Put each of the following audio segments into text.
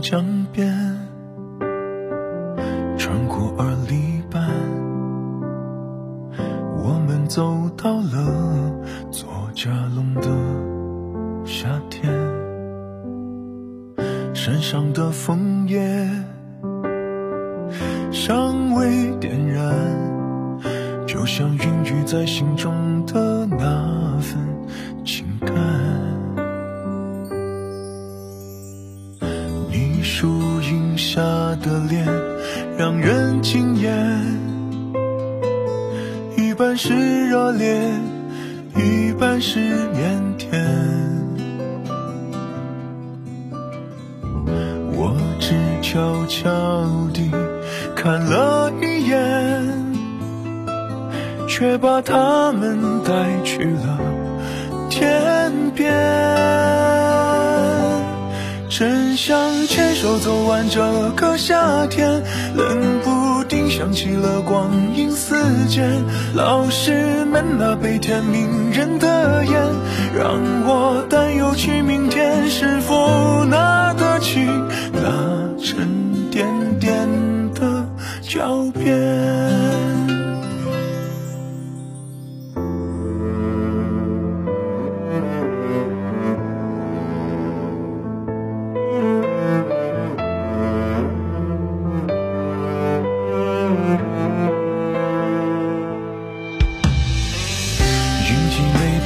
江边，穿过二里半，我们走到了左家龙的夏天。山上的枫叶尚未点燃，就像孕育在心中的那份树荫下的脸让人惊艳，一半是热烈，一半是腼腆。我只悄悄地看了一眼，却把他们带去了天手走完这个夏天，冷不丁想起了光阴似箭，老师们那悲天悯人的眼，让我担忧起明天是否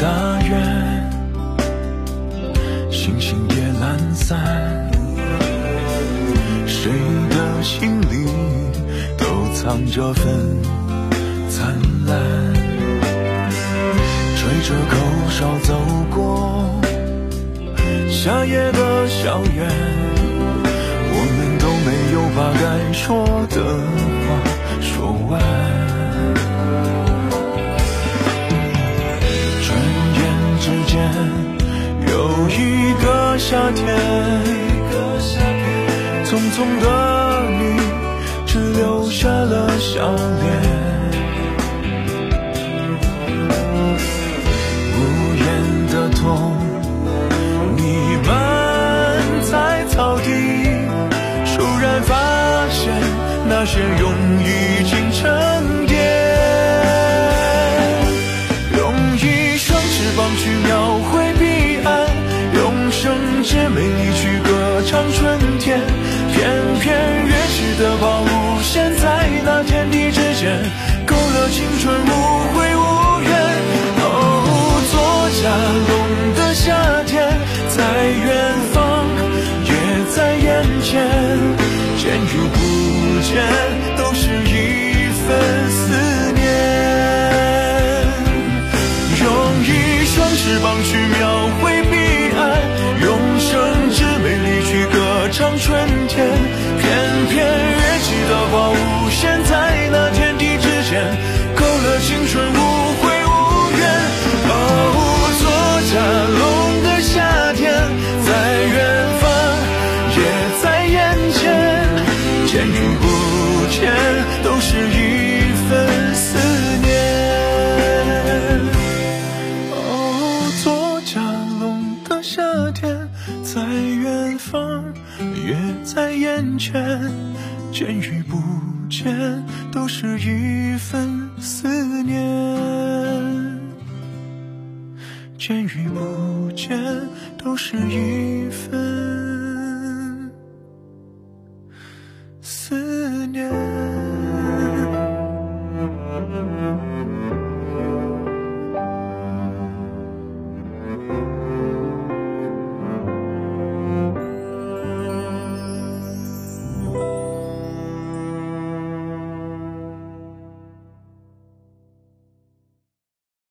大圆，星星也懒散，谁的心里都藏着份灿烂。吹着口哨走过夏夜的校园，我们都没有把该说的夏天，匆匆的你，只留下了笑脸。无言的痛弥漫在草地，突然发现那些容已经沉淀。用一双翅膀去描绘，陪你去歌唱春见与不见，都是一份思念。哦，作家龙的夏天，在远方，也在眼前，见与不见，都是一份思念。见与不见，都是一份